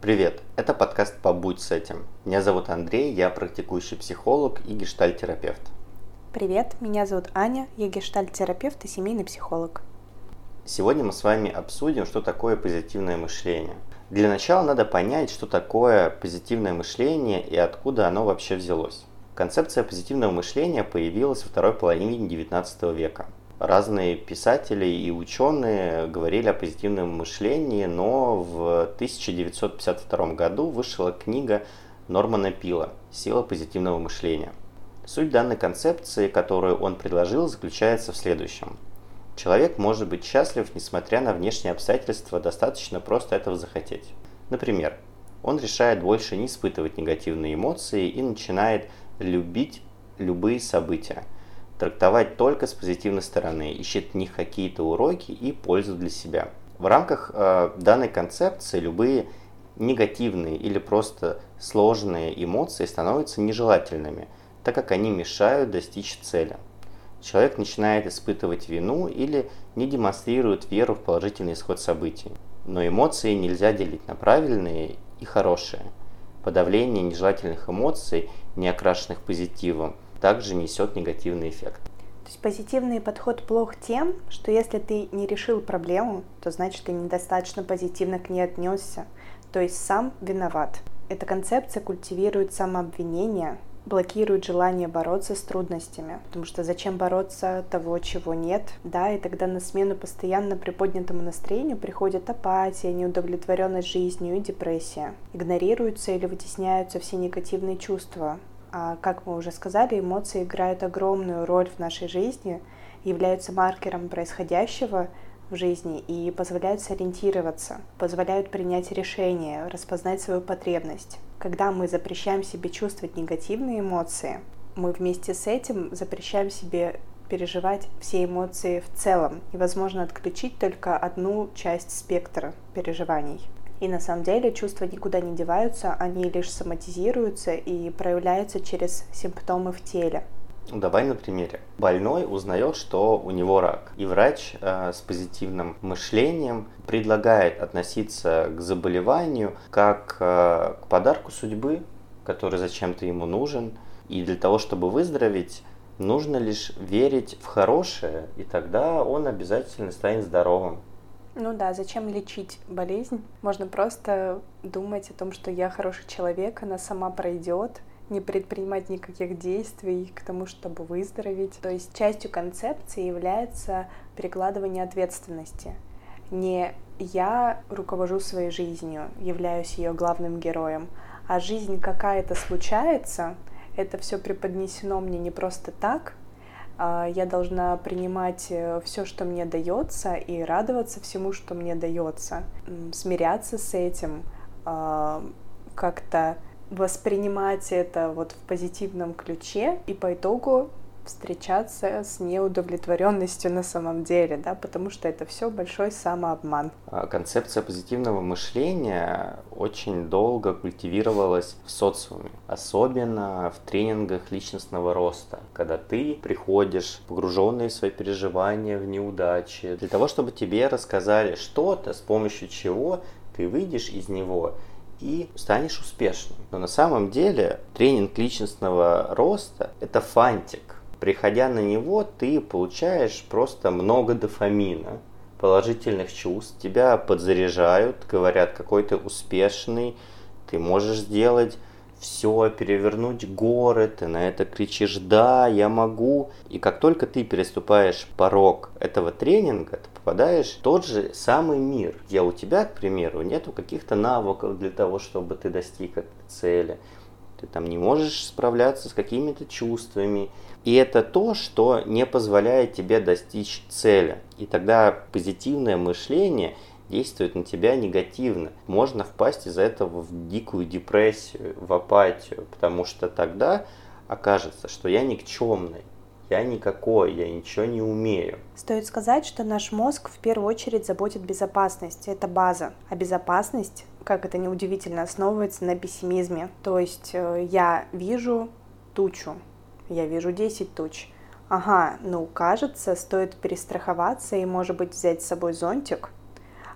Привет, это подкаст «Побудь с этим». Меня зовут Андрей, я практикующий психолог и гештальтерапевт. Привет, меня зовут Аня, я гештальтерапевт и семейный психолог. Сегодня мы с вами обсудим, что такое позитивное мышление. Для начала надо понять, что такое позитивное мышление и откуда оно вообще взялось. Концепция позитивного мышления появилась во второй половине XIX века – разные писатели и ученые говорили о позитивном мышлении, но в 1952 году вышла книга Нормана Пила «Сила позитивного мышления». Суть данной концепции, которую он предложил, заключается в следующем. Человек может быть счастлив, несмотря на внешние обстоятельства, достаточно просто этого захотеть. Например, он решает больше не испытывать негативные эмоции и начинает любить любые события – трактовать только с позитивной стороны, ищет в них какие-то уроки и пользу для себя. В рамках э, данной концепции любые негативные или просто сложные эмоции становятся нежелательными, так как они мешают достичь цели. Человек начинает испытывать вину или не демонстрирует веру в положительный исход событий. Но эмоции нельзя делить на правильные и хорошие. Подавление нежелательных эмоций, не окрашенных позитивом, также несет негативный эффект. То есть позитивный подход плох тем, что если ты не решил проблему, то значит ты недостаточно позитивно к ней отнесся, то есть сам виноват. Эта концепция культивирует самообвинение, блокирует желание бороться с трудностями. Потому что зачем бороться того, чего нет? Да, и тогда на смену постоянно приподнятому настроению приходит апатия, неудовлетворенность жизнью и депрессия. Игнорируются или вытесняются все негативные чувства, а, как мы уже сказали, эмоции играют огромную роль в нашей жизни, являются маркером происходящего в жизни и позволяют сориентироваться, позволяют принять решение, распознать свою потребность. Когда мы запрещаем себе чувствовать негативные эмоции, мы вместе с этим запрещаем себе переживать все эмоции в целом. Невозможно отключить только одну часть спектра переживаний. И на самом деле чувства никуда не деваются, они лишь соматизируются и проявляются через симптомы в теле. Давай на примере. Больной узнает, что у него рак, и врач э, с позитивным мышлением предлагает относиться к заболеванию как э, к подарку судьбы, который зачем-то ему нужен, и для того, чтобы выздороветь, нужно лишь верить в хорошее, и тогда он обязательно станет здоровым. Ну да, зачем лечить болезнь? Можно просто думать о том, что я хороший человек, она сама пройдет, не предпринимать никаких действий к тому, чтобы выздороветь. То есть частью концепции является перекладывание ответственности. Не я руковожу своей жизнью, являюсь ее главным героем, а жизнь какая-то случается, это все преподнесено мне не просто так, я должна принимать э, все, что мне дается, и радоваться всему, что мне дается, смиряться с этим, а, как-то воспринимать это вот в позитивном ключе и по итогу встречаться с неудовлетворенностью на самом деле, да, потому что это все большой самообман. А, концепция позитивного мышления очень долго культивировалась в социуме, особенно в тренингах личностного роста, когда ты приходишь погруженный в свои переживания, в неудачи, для того, чтобы тебе рассказали что-то, с помощью чего ты выйдешь из него и станешь успешным. Но на самом деле тренинг личностного роста – это фантик приходя на него, ты получаешь просто много дофамина, положительных чувств, тебя подзаряжают, говорят, какой ты успешный, ты можешь сделать все, перевернуть горы, ты на это кричишь «да, я могу». И как только ты переступаешь порог этого тренинга, ты попадаешь в тот же самый мир, где у тебя, к примеру, нету каких-то навыков для того, чтобы ты достиг этой цели. Ты там не можешь справляться с какими-то чувствами, и это то, что не позволяет тебе достичь цели. И тогда позитивное мышление действует на тебя негативно. Можно впасть из-за этого в дикую депрессию, в апатию, потому что тогда окажется, что я никчемный, я никакой, я ничего не умею. Стоит сказать, что наш мозг в первую очередь заботит безопасность, это база. А безопасность, как это неудивительно, основывается на пессимизме. То есть э, я вижу тучу, я вижу 10 туч. Ага, ну кажется, стоит перестраховаться и, может быть, взять с собой зонтик.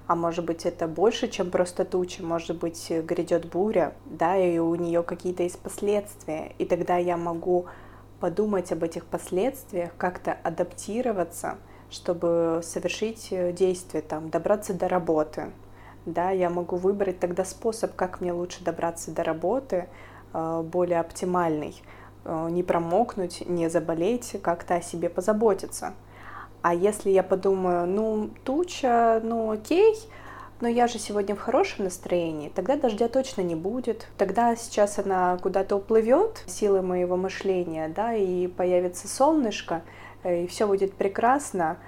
а может быть это больше, чем просто туча, может быть грядет буря, да, и у нее какие-то есть последствия, и тогда я могу подумать об этих последствиях, как-то адаптироваться, чтобы совершить действие, там, добраться до работы, да, я могу выбрать тогда способ, как мне лучше добраться до работы, э, более оптимальный, э, не промокнуть, не заболеть, как-то о себе позаботиться. А если я подумаю, ну, туча, ну, окей, но я же сегодня в хорошем настроении, тогда дождя точно не будет. Тогда сейчас она куда-то уплывет, силы моего мышления, да, и появится солнышко, э, и все будет прекрасно,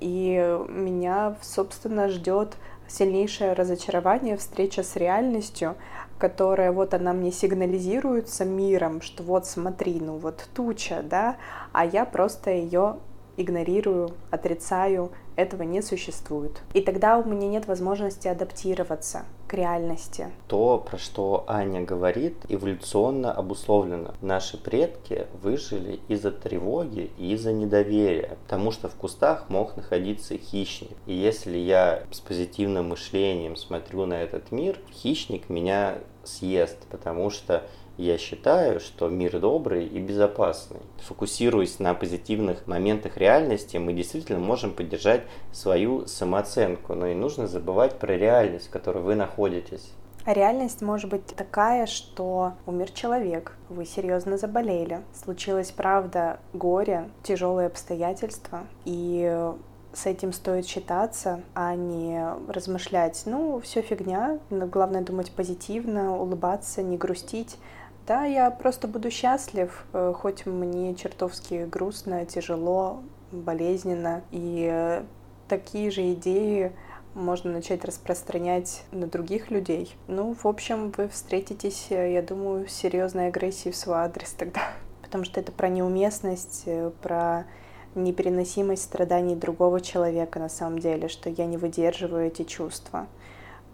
и меня, собственно, ждет сильнейшее разочарование, встреча с реальностью, которая вот она мне сигнализируется миром, что вот смотри, ну вот туча, да, а я просто ее игнорирую, отрицаю, этого не существует. И тогда у меня нет возможности адаптироваться к реальности. То, про что Аня говорит, эволюционно обусловлено. Наши предки выжили из-за тревоги и из-за недоверия, потому что в кустах мог находиться хищник. И если я с позитивным мышлением смотрю на этот мир, хищник меня съест, потому что я считаю, что мир добрый и безопасный. Фокусируясь на позитивных моментах реальности, мы действительно можем поддержать свою самооценку, но и нужно забывать про реальность, в которой вы находитесь. А реальность может быть такая, что умер человек, вы серьезно заболели, случилось, правда, горе, тяжелые обстоятельства, и с этим стоит считаться, а не размышлять, ну, все фигня, главное думать позитивно, улыбаться, не грустить, да, я просто буду счастлив, э, хоть мне чертовски грустно, тяжело, болезненно. И э, такие же идеи можно начать распространять на других людей. Ну, в общем, вы встретитесь, э, я думаю, с серьезной агрессией в свой адрес тогда. Потому что это про неуместность, про непереносимость страданий другого человека на самом деле, что я не выдерживаю эти чувства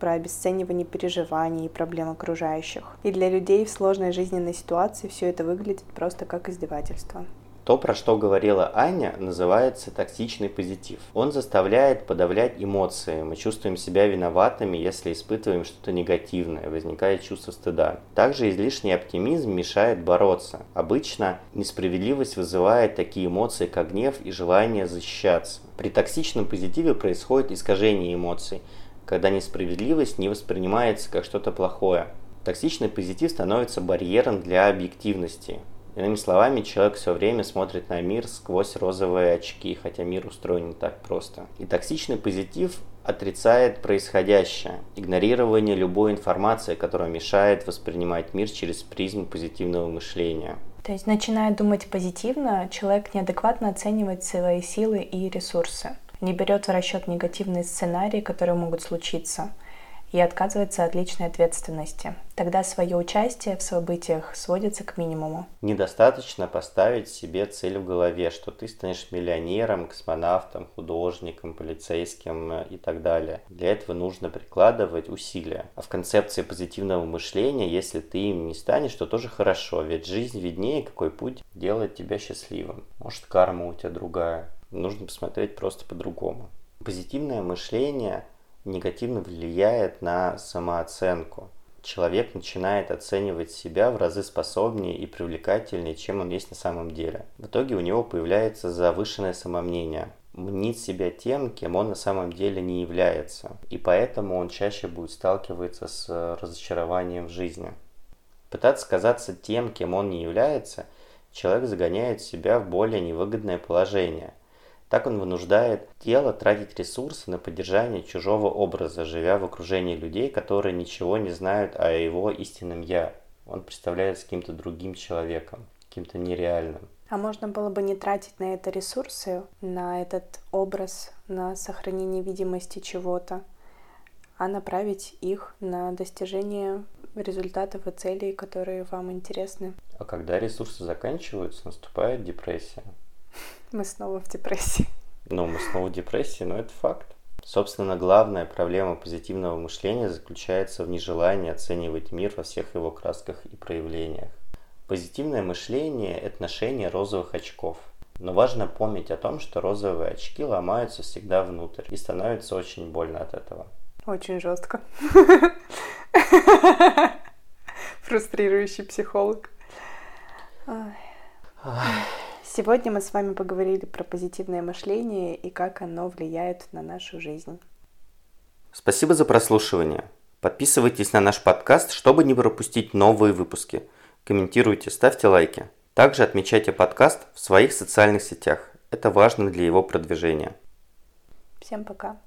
про обесценивание переживаний и проблем окружающих. И для людей в сложной жизненной ситуации все это выглядит просто как издевательство. То, про что говорила Аня, называется токсичный позитив. Он заставляет подавлять эмоции. Мы чувствуем себя виноватыми, если испытываем что-то негативное, возникает чувство стыда. Также излишний оптимизм мешает бороться. Обычно несправедливость вызывает такие эмоции, как гнев и желание защищаться. При токсичном позитиве происходит искажение эмоций когда несправедливость не воспринимается как что-то плохое. Токсичный позитив становится барьером для объективности. Иными словами, человек все время смотрит на мир сквозь розовые очки, хотя мир устроен не так просто. И токсичный позитив отрицает происходящее, игнорирование любой информации, которая мешает воспринимать мир через призму позитивного мышления. То есть, начиная думать позитивно, человек неадекватно оценивает свои силы и ресурсы не берет в расчет негативные сценарии, которые могут случиться, и отказывается от личной ответственности. Тогда свое участие в событиях сводится к минимуму. Недостаточно поставить себе цель в голове, что ты станешь миллионером, космонавтом, художником, полицейским и так далее. Для этого нужно прикладывать усилия. А в концепции позитивного мышления, если ты им не станешь, то тоже хорошо, ведь жизнь виднее, какой путь делает тебя счастливым. Может, карма у тебя другая нужно посмотреть просто по-другому. Позитивное мышление негативно влияет на самооценку. Человек начинает оценивать себя в разы способнее и привлекательнее, чем он есть на самом деле. В итоге у него появляется завышенное самомнение. Мнит себя тем, кем он на самом деле не является. И поэтому он чаще будет сталкиваться с разочарованием в жизни. Пытаться казаться тем, кем он не является, человек загоняет себя в более невыгодное положение – так он вынуждает тело тратить ресурсы на поддержание чужого образа, живя в окружении людей, которые ничего не знают о его истинном «я». Он представляется каким-то другим человеком, каким-то нереальным. А можно было бы не тратить на это ресурсы, на этот образ, на сохранение видимости чего-то, а направить их на достижение результатов и целей, которые вам интересны. А когда ресурсы заканчиваются, наступает депрессия. Мы снова в депрессии. Ну, мы снова в депрессии, но это факт. Собственно, главная проблема позитивного мышления заключается в нежелании оценивать мир во всех его красках и проявлениях. Позитивное мышление – это ношение розовых очков. Но важно помнить о том, что розовые очки ломаются всегда внутрь и становится очень больно от этого. Очень жестко. Фрустрирующий психолог. Сегодня мы с вами поговорили про позитивное мышление и как оно влияет на нашу жизнь. Спасибо за прослушивание. Подписывайтесь на наш подкаст, чтобы не пропустить новые выпуски. Комментируйте, ставьте лайки. Также отмечайте подкаст в своих социальных сетях. Это важно для его продвижения. Всем пока.